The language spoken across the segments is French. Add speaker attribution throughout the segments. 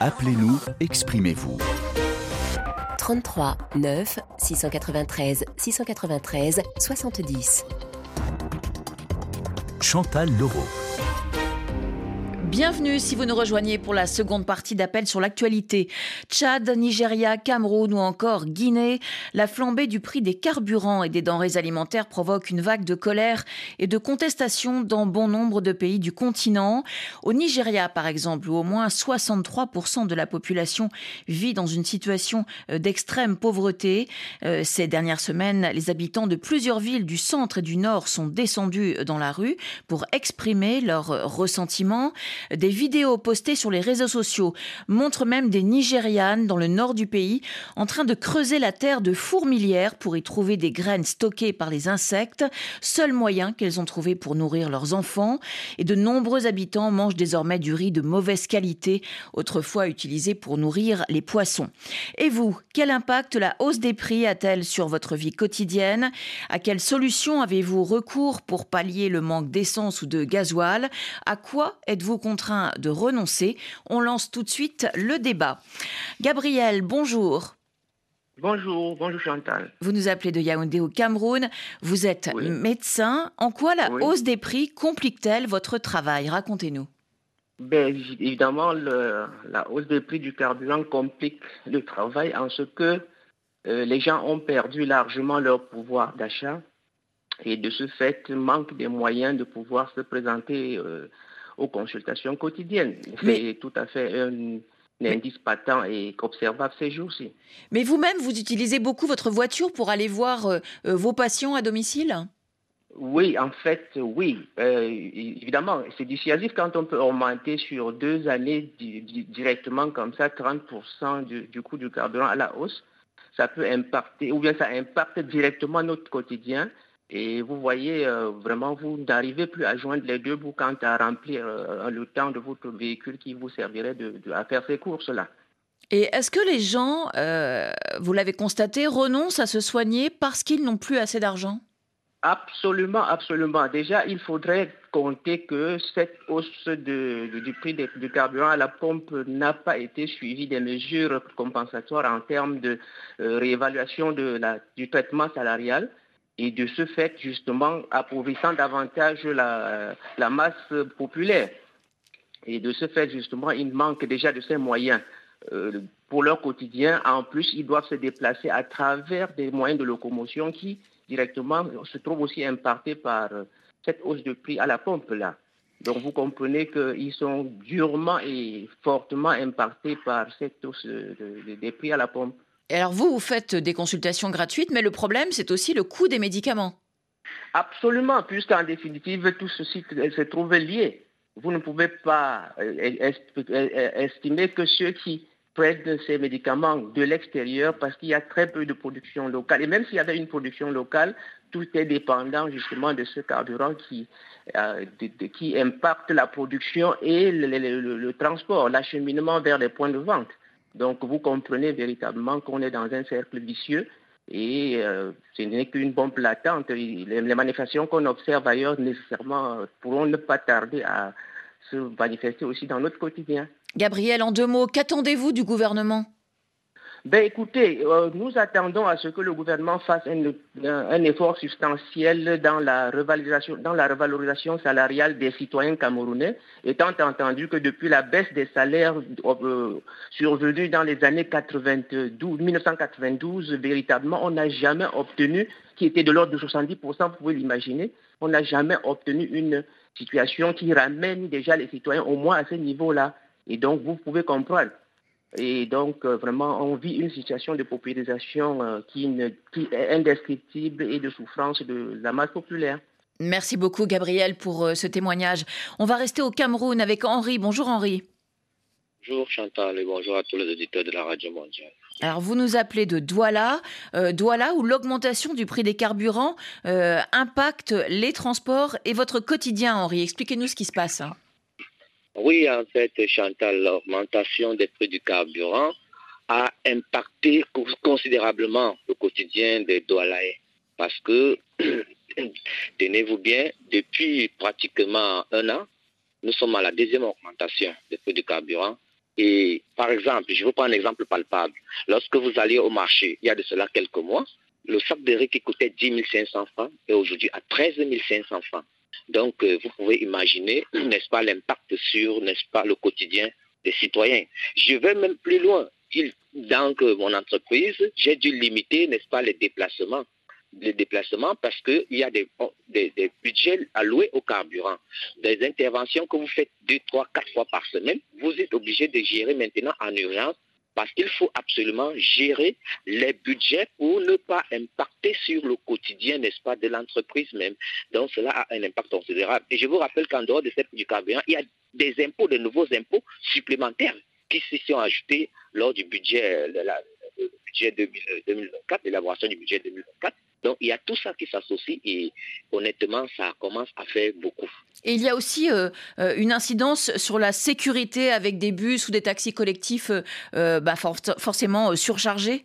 Speaker 1: Appelez-nous, exprimez-vous.
Speaker 2: 33 9 693 693 70.
Speaker 1: Chantal Leroux.
Speaker 3: Bienvenue si vous nous rejoignez pour la seconde partie d'appel sur l'actualité. Tchad, Nigeria, Cameroun ou encore Guinée, la flambée du prix des carburants et des denrées alimentaires provoque une vague de colère et de contestation dans bon nombre de pays du continent. Au Nigeria, par exemple, où au moins 63% de la population vit dans une situation euh, d'extrême pauvreté. Euh, ces dernières semaines, les habitants de plusieurs villes du centre et du nord sont descendus dans la rue pour exprimer leur ressentiment. Des vidéos postées sur les réseaux sociaux montrent même des Nigérianes dans le nord du pays en train de creuser la terre de fourmilières pour y trouver des graines stockées par les insectes, seul moyen qu'elles ont trouvé pour nourrir leurs enfants. Et de nombreux habitants mangent désormais du riz de mauvaise qualité, autrefois utilisé pour nourrir les poissons. Et vous, quel impact la hausse des prix a-t-elle sur votre vie quotidienne? À quelles solutions avez-vous recours pour pallier le manque d'essence ou de gasoil? À quoi êtes-vous contraint de renoncer. On lance tout de suite le débat. Gabriel, bonjour.
Speaker 4: Bonjour, bonjour Chantal.
Speaker 3: Vous nous appelez de Yaoundé au Cameroun. Vous êtes médecin. En quoi la hausse des prix complique-t-elle votre travail? Racontez-nous.
Speaker 4: Ben, évidemment, la hausse des prix du carburant complique le travail en ce que euh, les gens ont perdu largement leur pouvoir d'achat et de ce fait manquent des moyens de pouvoir se présenter euh, aux consultations quotidiennes. C'est tout à fait un, indice patent et observable ces jours-ci.
Speaker 3: Mais vous-même, vous utilisez beaucoup votre voiture pour aller voir euh, euh, vos patients à domicile?
Speaker 4: Oui, en fait, oui. Euh, évidemment, c'est dissuasif quand on peut augmenter sur deux années directement comme ça 30% du, du, coût du carburant à la hausse. Ça peut impacter, ou bien ça impacte directement notre quotidien. Et vous voyez, euh, vraiment, vous n'arrivez plus à joindre les deux bouts quant à remplir euh, le temps de votre véhicule qui vous servirait de, à faire ces courses-là.
Speaker 3: Et est-ce que les gens, euh, vous l'avez constaté, renoncent à se soigner parce qu'ils n'ont plus assez d'argent?
Speaker 4: Absolument, absolument. Déjà, il faudrait compter que cette hausse du prix du carburant à la pompe n'a pas été suivie des mesures compensatoires en termes de réévaluation la, du traitement salarial et de ce fait, justement, appauvrissant davantage la, masse populaire. Et de ce fait, justement, ils manquent déjà de ces moyens euh, pour leur quotidien. En plus, ils doivent se déplacer à travers des moyens de locomotion qui, directement, se trouvent aussi impactés par euh, cette hausse de prix à la pompe là. Donc vous comprenez qu'ils sont durement et fortement impactés par cette hausse des prix à la pompe.
Speaker 3: Et alors vous, vous faites des consultations gratuites, mais le problème, c'est aussi le coût des médicaments.
Speaker 4: Absolument, puisqu'en définitive, tout ceci se trouve lié. Vous ne pouvez pas euh, euh, estimer que ceux qui prennent ces médicaments de l'extérieur, parce qu'il y a très peu de production locale, et même s'il y avait une production locale, tout est dépendant justement de ce carburant qui, euh, qui impacte la production et le transport, l'acheminement vers les points de vente. Donc vous comprenez véritablement qu'on est dans un cercle vicieux et euh, ce n'est qu'une bombe latente. Les, manifestations qu'on observe ailleurs nécessairement pourront ne pas tarder à se manifester aussi dans notre quotidien.
Speaker 3: Gabriel, en deux mots, qu'attendez-vous du gouvernement?
Speaker 4: Ben, écoutez, euh, nous attendons à ce que le gouvernement fasse un, effort substantiel dans la, revalorisation, salariale des citoyens camerounais, étant entendu que depuis la baisse des salaires euh, survenue dans les années 92, 1992, véritablement, on n'a jamais obtenu, qui était de l'ordre de 70%, vous pouvez l'imaginer, on n'a jamais obtenu une situation qui ramène déjà les citoyens au moins à ce niveau-là. Et donc, vous pouvez comprendre et donc, euh, vraiment, on vit une situation de paupérisation euh, qui, est indescriptible et de souffrance de la masse populaire.
Speaker 3: Merci beaucoup, Gabriel, pour euh, ce témoignage. On va rester au Cameroun avec Henri. Bonjour, Henri.
Speaker 5: Bonjour, Chantal, et bonjour à tous les auditeurs de la Radio Mondiale.
Speaker 3: Alors, vous nous appelez de Douala, Douala où l'augmentation du prix des carburants impacte les transports et votre quotidien, Henri. Expliquez-nous ce qui se passe. Hein.
Speaker 5: Oui, en fait, Chantal, l'augmentation des prix du carburant a impacté considérablement le quotidien des Doualaïens. Parce que, tenez-vous bien, depuis pratiquement un an, nous sommes à la deuxième augmentation des prix du carburant. Et par exemple, je vais prendre un exemple palpable. Lorsque vous allez au marché, il y a de cela quelques mois, le sac de riz qui coûtait 10 500 francs est aujourd'hui à 13 500 francs. Donc, euh, vous pouvez imaginer, n'est-ce pas, l'impact sur, n'est-ce pas, le quotidien des citoyens. Je vais même plus loin. Dans mon entreprise, j'ai dû limiter, les déplacements parce qu'il y a des, des, budgets alloués au carburant. Des interventions que vous faites deux, trois, quatre fois par semaine, vous êtes obligé de gérer maintenant en urgence parce qu'il faut absolument gérer les budgets pour ne pas impacter sur le quotidien, n'est-ce pas, de l'entreprise même. Donc cela a un impact considérable. Et je vous rappelle qu'en dehors de cette du carburant, il y a des impôts, de nouveaux impôts supplémentaires qui se sont ajoutés lors du budget, de la, budget 2024, l'élaboration du budget 2024. Donc il y a tout ça qui s'associe et honnêtement, ça commence à faire beaucoup.
Speaker 3: Et il y a aussi euh, euh, une incidence sur la sécurité avec des bus ou des taxis collectifs euh, bah, forcément surchargés?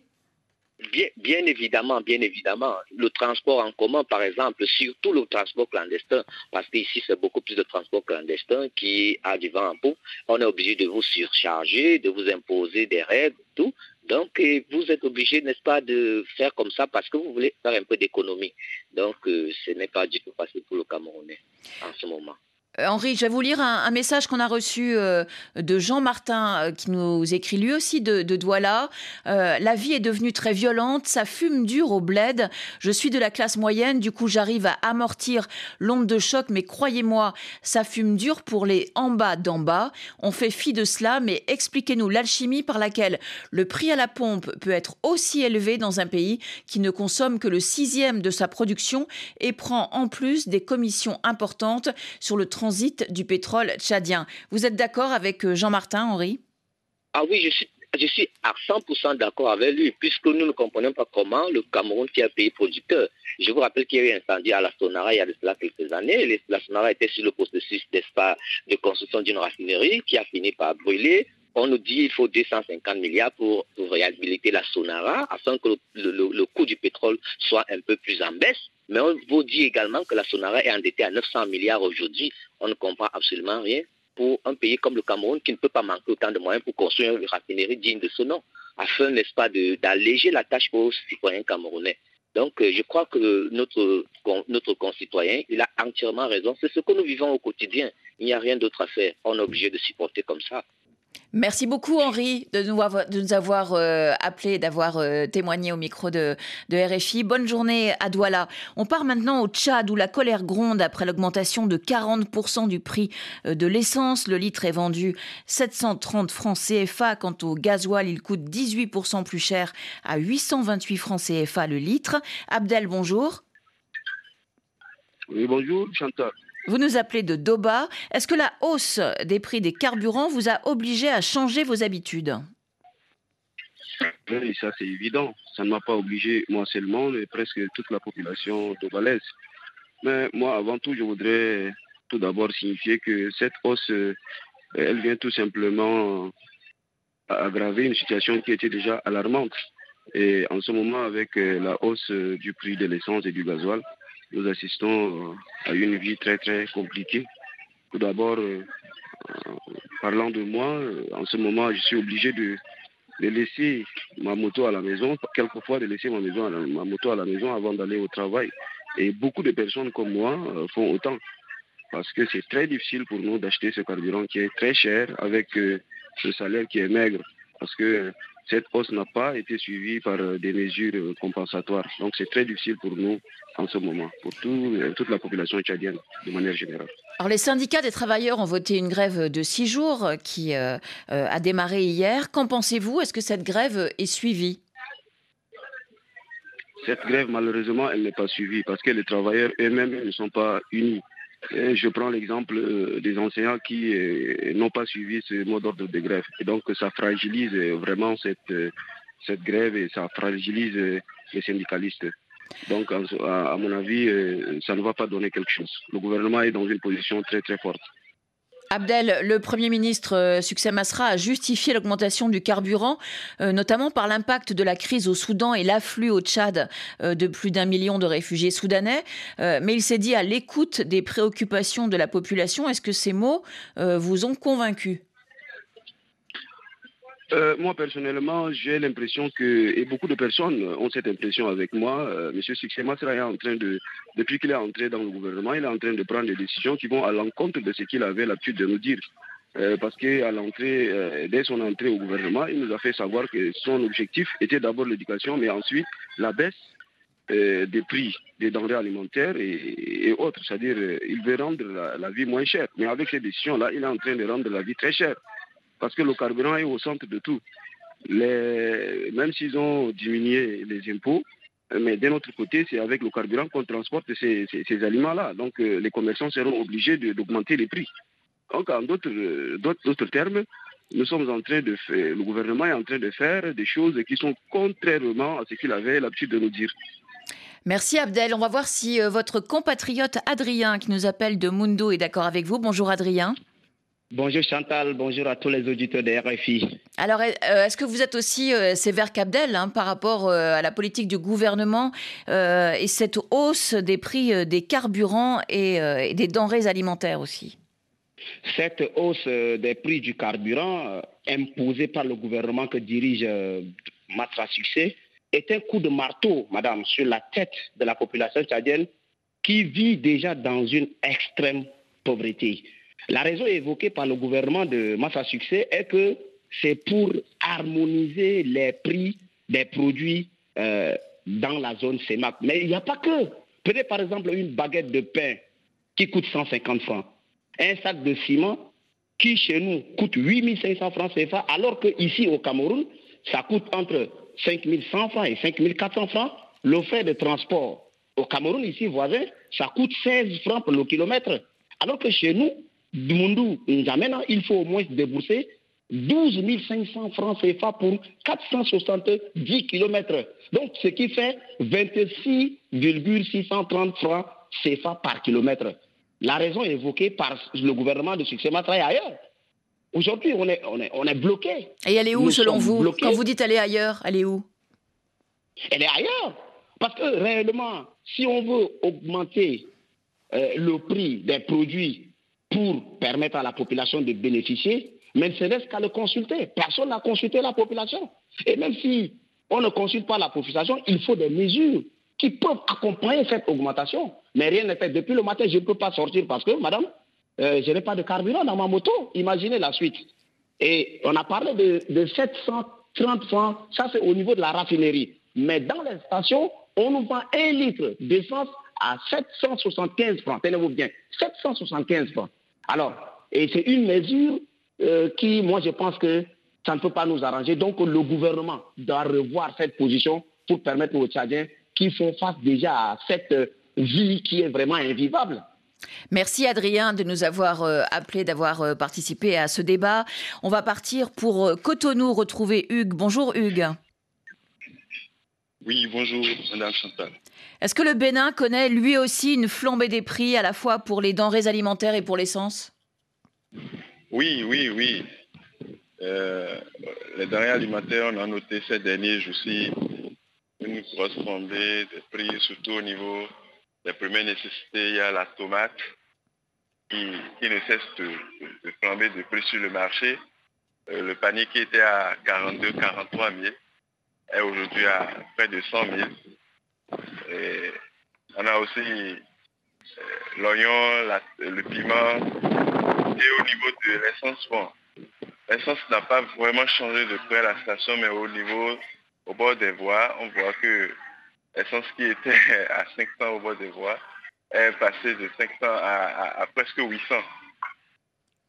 Speaker 5: Bien, bien, évidemment, bien évidemment. Le transport en commun, par exemple, surtout le transport clandestin, parce qu'ici, c'est beaucoup plus de transport clandestin qui a du vent en poupe. On est obligé de vous surcharger, de vous imposer des règles, tout. Donc, vous êtes obligé, n'est-ce pas, de faire comme ça parce que vous voulez faire un peu d'économie. Donc, euh, ce n'est pas du tout facile pour le Camerounais en ce moment.
Speaker 3: Euh, Henri, je vais vous lire un, message qu'on a reçu euh, de Jean Martin euh, qui nous écrit lui aussi de, Douala. la vie est devenue très violente, ça fume dur au bled. Je suis de la classe moyenne, du coup j'arrive à amortir l'onde de choc, mais croyez-moi, ça fume dur pour les en bas d'en bas. On fait fi de cela, mais expliquez-nous l'alchimie par laquelle le prix à la pompe peut être aussi élevé dans un pays qui ne consomme que le sixième de sa production et prend en plus des commissions importantes sur le transit du pétrole tchadien. Vous êtes d'accord avec euh, Jean-Martin, Henri?
Speaker 5: Ah oui, je suis, je suis à 100% d'accord avec lui, puisque nous ne comprenons pas comment le Cameroun, qui est un pays producteur, je vous rappelle qu'il y a eu un incendie à la Sonara il y a de cela quelques années. La Sonara était sur le processus de construction d'une raffinerie qui a fini par brûler. On nous dit qu'il faut 250 milliards pour, réhabiliter la Sonara afin que le, coût du pétrole soit un peu plus en baisse. Mais on vous dit également que la Sonara est endettée à 900 milliards aujourd'hui. On ne comprend absolument rien pour un pays comme le Cameroun qui ne peut pas manquer autant de moyens pour construire une raffinerie digne de ce nom, afin, n'est-ce pas, d'alléger la tâche aux citoyens camerounais. Donc, euh, je crois que notre, notre concitoyen, il a entièrement raison. C'est ce que nous vivons au quotidien. Il n'y a rien d'autre à faire. On est obligé de supporter comme ça.
Speaker 3: Merci beaucoup Henri de nous avoir, de euh, appelé, d'avoir euh, témoigné au micro de, de, RFI. Bonne journée à Douala. On part maintenant au Tchad où la colère gronde après l'augmentation de 40% du prix euh, de l'essence. Le litre est vendu 730 francs CFA. Quant au gasoil, il coûte 18% plus cher à 828 francs CFA le litre. Abdel, bonjour.
Speaker 6: Oui, bonjour Chantal.
Speaker 3: Vous nous appelez de Doba. Est-ce que la hausse des prix des carburants vous a obligé à changer vos habitudes?
Speaker 6: Oui, ça c'est évident. Ça ne m'a pas obligé moi seulement, mais presque toute la population dobalaise. Mais moi, avant tout, je voudrais tout d'abord signifier que cette hausse, euh, elle vient tout simplement aggraver une situation qui était déjà alarmante. Et en ce moment, avec euh, la hausse euh, du prix de l'essence et du gasoil, nous assistons euh, à une vie très très compliquée. Tout d'abord, euh, parlant de moi, euh, en ce moment, je suis obligé de, laisser ma moto à la maison, quelquefois de laisser ma, maison ma moto à la maison avant d'aller au travail. Et beaucoup de personnes comme moi font autant. Parce que c'est très difficile pour nous d'acheter ce carburant qui est très cher avec ce salaire qui est maigre. Parce que cette hausse n'a pas été suivie par euh, des mesures euh, compensatoires. Donc c'est très difficile pour nous en ce moment, pour euh, toute la population tchadienne de manière générale.
Speaker 3: Alors les syndicats des travailleurs ont voté une grève de six jours qui a démarré hier. Qu'en pensez-vous? Est-ce que cette grève est suivie?
Speaker 6: Cette grève, malheureusement, elle n'est pas suivie parce que les travailleurs eux-mêmes ne sont pas unis je prends l'exemple euh, des enseignants qui euh, n'ont pas suivi ce mot d'ordre de grève. Et donc ça fragilise vraiment euh, cette grève et ça fragilise les syndicalistes. Donc à mon avis, ça ne va pas donner quelque chose. Le gouvernement est dans une position très très forte.
Speaker 3: Abdel, le Premier ministre euh, Succès Masra a justifié l'augmentation du carburant, euh, notamment par l'impact de la crise au Soudan et l'afflux au Tchad euh, de plus d'un million de réfugiés soudanais. mais il s'est dit à l'écoute des préoccupations de la population. Est-ce que ces mots vous ont convaincu?
Speaker 6: Euh, moi, personnellement, j'ai l'impression que, et beaucoup de personnes ont cette impression avec moi, euh, M. Succès est en train de, depuis qu'il est entré dans le gouvernement, il est en train de prendre des décisions qui vont à l'encontre de ce qu'il avait l'habitude de nous dire. Euh, parce qu'à l'entrée, euh, dès son entrée au gouvernement, il nous a fait savoir que son objectif était d'abord l'éducation, mais ensuite la baisse des prix des denrées alimentaires et, autres. C'est-à-dire, il veut rendre la, la, vie moins chère. Mais avec ces décisions-là, il est en train de rendre la vie très chère parce que le carburant est au centre de tout. même s'ils ont diminué les impôts, mais d'un autre côté, c'est avec le carburant qu'on transporte ces, aliments-là. Donc euh, les commerçants seront obligés d'augmenter les prix. Donc en d'autres termes, nous sommes en train de faire, le gouvernement est en train de faire des choses qui sont contrairement à ce qu'il avait l'habitude de nous dire.
Speaker 3: Merci Abdel. On va voir si euh, votre compatriote Adrien, qui nous appelle de Mundo, est d'accord avec vous. Bonjour Adrien.
Speaker 7: Bonjour Chantal, bonjour à tous les auditeurs de RFI.
Speaker 3: Alors, euh, est-ce que vous êtes aussi euh, sévère qu'Abdel hein, par rapport euh, à la politique du gouvernement et cette hausse des prix des carburants et, des denrées alimentaires aussi?
Speaker 7: Cette hausse des prix du carburant imposée par le gouvernement que dirige Matra Succès est un coup de marteau, madame, sur la tête de la population tchadienne qui vit déjà dans une extrême pauvreté. La raison évoquée par le gouvernement de Massa Succès est que c'est pour harmoniser les prix des produits euh, dans la zone CEMAC. Mais il n'y a pas que. Prenez par exemple une baguette de pain qui coûte 150 francs, un sac de ciment qui chez nous coûte 8500 francs CFA, alors qu'ici au Cameroun, ça coûte entre 5100 francs et 5400 francs. Le frais de transport au Cameroun, ici voisin, ça coûte 16 francs pour le kilomètre. Alors que chez nous, Dumundou, il faut au moins débourser 12 500 francs CFA pour 470 km. Donc, ce qui fait 26,630 francs CFA par kilomètre. La raison évoquée par le gouvernement de succès est ailleurs. Aujourd'hui, on est, on, est, on est bloqué.
Speaker 3: Et elle est où, selon vous? Quand vous dites elle est ailleurs, elle est où?
Speaker 7: Elle est ailleurs. Parce que réellement, si on veut augmenter euh, le prix des produits pour permettre à la population de bénéficier, mais ce n'est qu'à le consulter. Personne n'a consulté la population. Et même si on ne consulte pas la population, il faut des mesures qui peuvent accompagner cette augmentation. Mais rien n'est fait. Depuis le matin, je ne peux pas sortir parce que, madame, euh, je n'ai pas de carburant dans ma moto. Imaginez la suite. Et on a parlé de, de 730 francs, ça c'est au niveau de la raffinerie. Mais dans les stations, on nous vend un litre d'essence à 775 francs. Tenez-vous bien, 775 francs. Alors, et c'est une mesure euh, qui, moi, je pense que ça ne peut pas nous arranger. Donc, le gouvernement doit revoir cette position pour permettre aux Tchadiens qui font face déjà à cette vie qui est vraiment invivable.
Speaker 3: Merci Adrien de nous avoir euh, appelé, d'avoir euh, participé à ce débat. On va partir pour Cotonou retrouver Hugues. Bonjour Hugues.
Speaker 8: Oui, bonjour Madame Chantal.
Speaker 3: Est-ce que le Bénin connaît lui aussi une flambée des prix à la fois pour les denrées alimentaires et pour l'essence?
Speaker 8: Oui, oui, oui. Euh, les denrées alimentaires, on a noté ces derniers jours-ci une grosse flambée des prix, surtout au niveau des premières nécessités. Il y a la tomate qui, ne cesse de, flamber de prix sur le marché. Euh, le panier qui était à 42, 43 000 est aujourd'hui à près de 100 000 on a aussi euh, l'oignon, le piment. Et au niveau de l'essence, bon, l'essence n'a pas vraiment changé de près à la station, mais au niveau, au bord des voies, on voit que l'essence qui était à 500 au bord des voies est passée de 500 à, presque 800.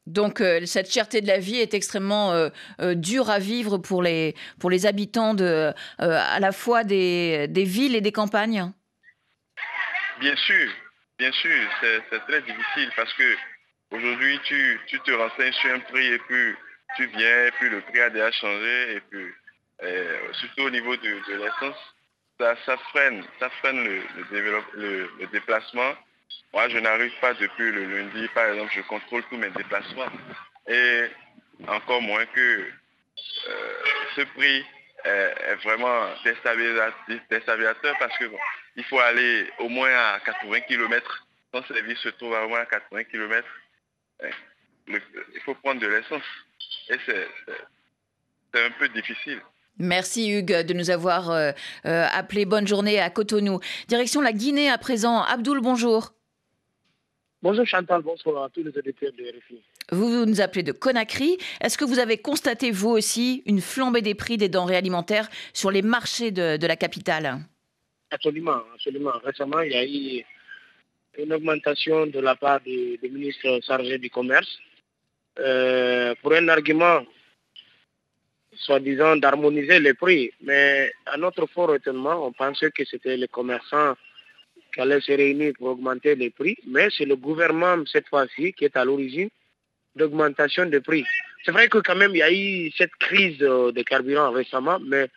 Speaker 3: Donc euh, cette cherté de la vie est extrêmement euh, dure à vivre pour les, pour les habitants de, à la fois des villes et des campagnes
Speaker 8: Bien sûr, bien sûr, c'est très difficile parce que aujourd'hui tu, te renseignes sur un prix et puis tu viens et puis le prix a déjà changé et puis euh, surtout au niveau de, l'essence, ça, freine, ça freine le, le, déplacement. Moi, je n'arrive pas depuis le lundi, par exemple, je contrôle tous mes déplacements. Et encore moins que euh, ce prix est, vraiment déstabilisateur parce que il faut aller au moins à 80 km. Ton service se trouve à au moins à 80 km. il faut prendre de l'essence. Et c'est un peu difficile.
Speaker 3: Merci Hugues de nous avoir euh, euh, appelé. Bonne journée à Cotonou. Direction la Guinée à présent. Abdoul, bonjour.
Speaker 9: Bonjour Chantal, bonsoir à tous les auditeurs de RFI.
Speaker 3: Vous nous appelez de Conakry. Est-ce que vous avez constaté, vous aussi, une flambée des prix des denrées alimentaires sur les marchés de, la capitale?
Speaker 9: Absolument, absolument. Récemment, il y a eu une augmentation de la part du, ministre chargé du commerce euh, pour un argument soi-disant d'harmoniser les prix. Mais à notre fort étonnement, on pensait que c'était les commerçants qui allaient se réunir pour augmenter les prix, mais c'est le gouvernement cette fois-ci qui est à l'origine d'augmentation des prix. C'est vrai que quand même il y a eu cette crise euh, des carburants récemment, mais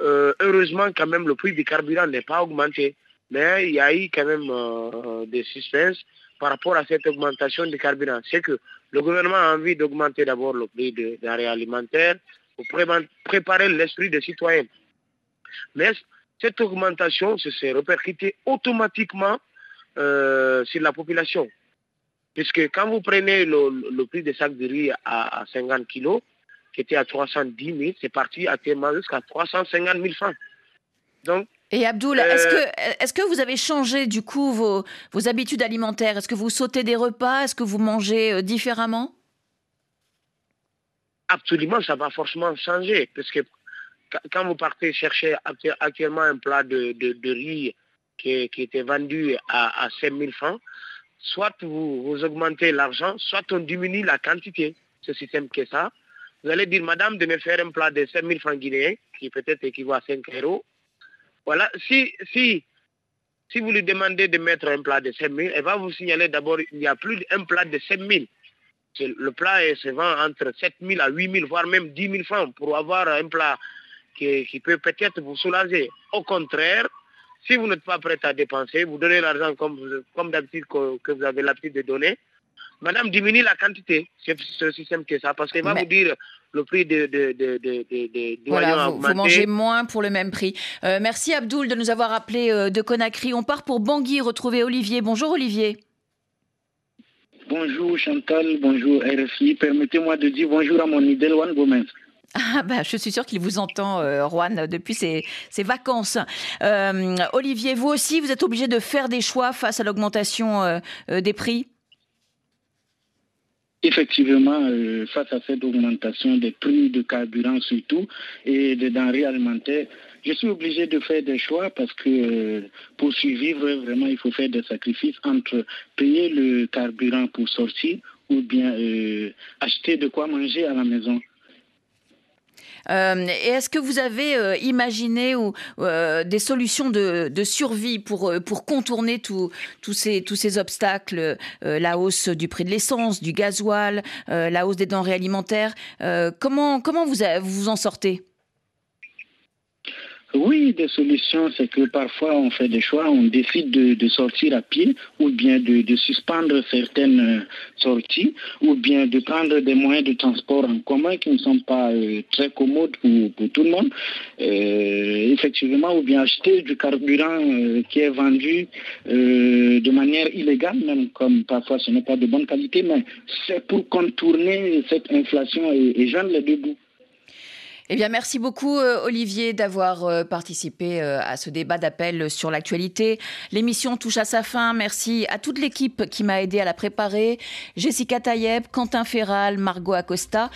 Speaker 9: euh, heureusement quand même le prix du carburant n'est pas augmenté. Mais il y a eu quand même euh, des suspens par rapport à cette augmentation du carburant. C'est que le gouvernement a envie d'augmenter d'abord le prix des denrées alimentaires pour préparer l'esprit des citoyens. Mais cette augmentation se s'est répercutée automatiquement sur la population. Puisque quand vous prenez le, prix des sacs de riz à, 50 kg, qui était à 310 000, c'est parti actuellement jusqu'à 350 000 francs.
Speaker 3: Donc, et Abdoul, est-ce euh, que, est que vous avez changé du coup vos, vos habitudes alimentaires? Est-ce que vous sautez des repas? Est-ce que vous mangez euh, différemment?
Speaker 9: Absolument, ça va forcément changer. Parce que quand vous partez chercher actuellement un plat de, riz qui, était vendu à, à 5 000 francs, soit vous, augmentez l'argent, soit on diminue la quantité. Ce système que ça. Vous allez dire, madame, de me faire un plat de 5 000 francs guinéens, qui peut-être équivaut à 5 euros. Voilà, si, si, si vous lui demandez de mettre un plat de 5 000, elle va vous signaler d'abord il n'y a plus d'un plat de 5 000. Le plat se vend entre 7 000 à 8 000, voire même 10 000 francs pour avoir un plat qui, qui peut peut-être vous soulager. Au contraire, si vous n'êtes pas prête à dépenser, vous donnez l'argent comme, comme d'habitude que, vous avez l'habitude de donner. Madame, diminue la quantité. C'est ce système que ça. Parce qu'il va vous dire le prix de, de, de,
Speaker 3: voilà, vous, mangez moins pour le même prix. Euh, merci Abdoul de nous avoir appelé euh, de Conakry. On part pour Bangui retrouver Olivier. Bonjour Olivier.
Speaker 10: Bonjour Chantal, bonjour RFI. Permettez-moi de dire bonjour à mon idole One Gomez.
Speaker 3: Ah bah, je suis sûre qu'il vous entend, euh, Juan, depuis ses, vacances. Euh, Olivier, vous aussi, vous êtes obligé de faire des choix face à l'augmentation euh, des prix?
Speaker 10: Effectivement, face à cette augmentation des prix de carburant surtout et des denrées alimentaires, je suis obligé de faire des choix parce que pour survivre, vraiment, il faut faire des sacrifices entre payer le carburant pour sortir ou bien acheter de quoi manger à la maison.
Speaker 3: Euh, et est-ce que vous avez euh, imaginé ou, euh, des solutions de, survie pour, pour contourner tous ces, tous ces obstacles, la hausse du prix de l'essence, du gasoil, la hausse des denrées alimentaires Comment, comment vous, vous en sortez?
Speaker 10: Oui, des solutions, c'est que parfois on fait des choix, on décide de, sortir à pied ou bien de, suspendre certaines euh, sorties ou bien de prendre des moyens de transport en commun qui ne sont pas euh, très commodes pour, tout le monde. Euh, effectivement, ou bien acheter du carburant qui est vendu de manière illégale, même comme parfois ce n'est pas de bonne qualité, mais c'est pour contourner cette inflation et, et joindre les deux bouts.
Speaker 3: Eh bien, merci beaucoup, euh, Olivier, d'avoir euh, participé euh, à ce débat d'appel sur l'actualité. L'émission touche à sa fin. Merci à toute l'équipe qui m'a aidé à la préparer. Jessica Tayeb, Quentin Ferral, Margot Acosta,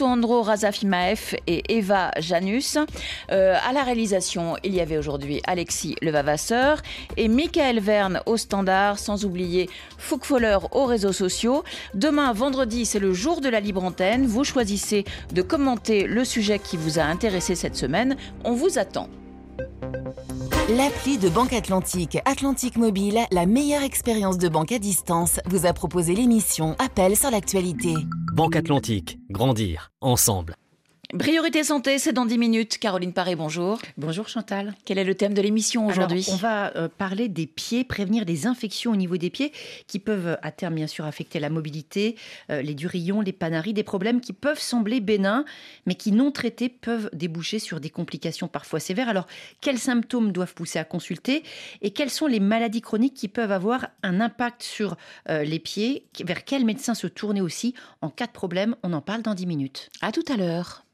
Speaker 3: Andro Razafimaef et Eva Janus. à la réalisation, il y avait aujourd'hui Alexis Levavasseur et Michael Verne au standard, sans oublier Fouque Foller aux réseaux sociaux. Demain, vendredi, c'est le jour de la libre antenne. Vous choisissez de commenter le sujet qui vous a intéressé cette semaine. On vous attend.
Speaker 2: L'appli de Banque Atlantique, Atlantique Mobile, la meilleure expérience de banque à distance, vous a proposé l'émission Appel sur l'actualité.
Speaker 1: Banque Atlantique, grandir ensemble.
Speaker 3: Priorité santé, c'est dans 10 minutes. Caroline Paré, bonjour.
Speaker 11: Bonjour Chantal.
Speaker 3: Quel est le thème de l'émission aujourd'hui?
Speaker 11: On va euh, parler des pieds, prévenir des infections au niveau des pieds qui peuvent à terme bien sûr affecter la mobilité, euh, les durillons, les panaries, des problèmes qui peuvent sembler bénins mais qui non traités peuvent déboucher sur des complications parfois sévères. Alors quels symptômes doivent pousser à consulter et quelles sont les maladies chroniques qui peuvent avoir un impact sur euh, les pieds? Vers quel médecin se tourner aussi? En cas de problème On en parle dans 10 minutes.
Speaker 3: À tout à l'heure.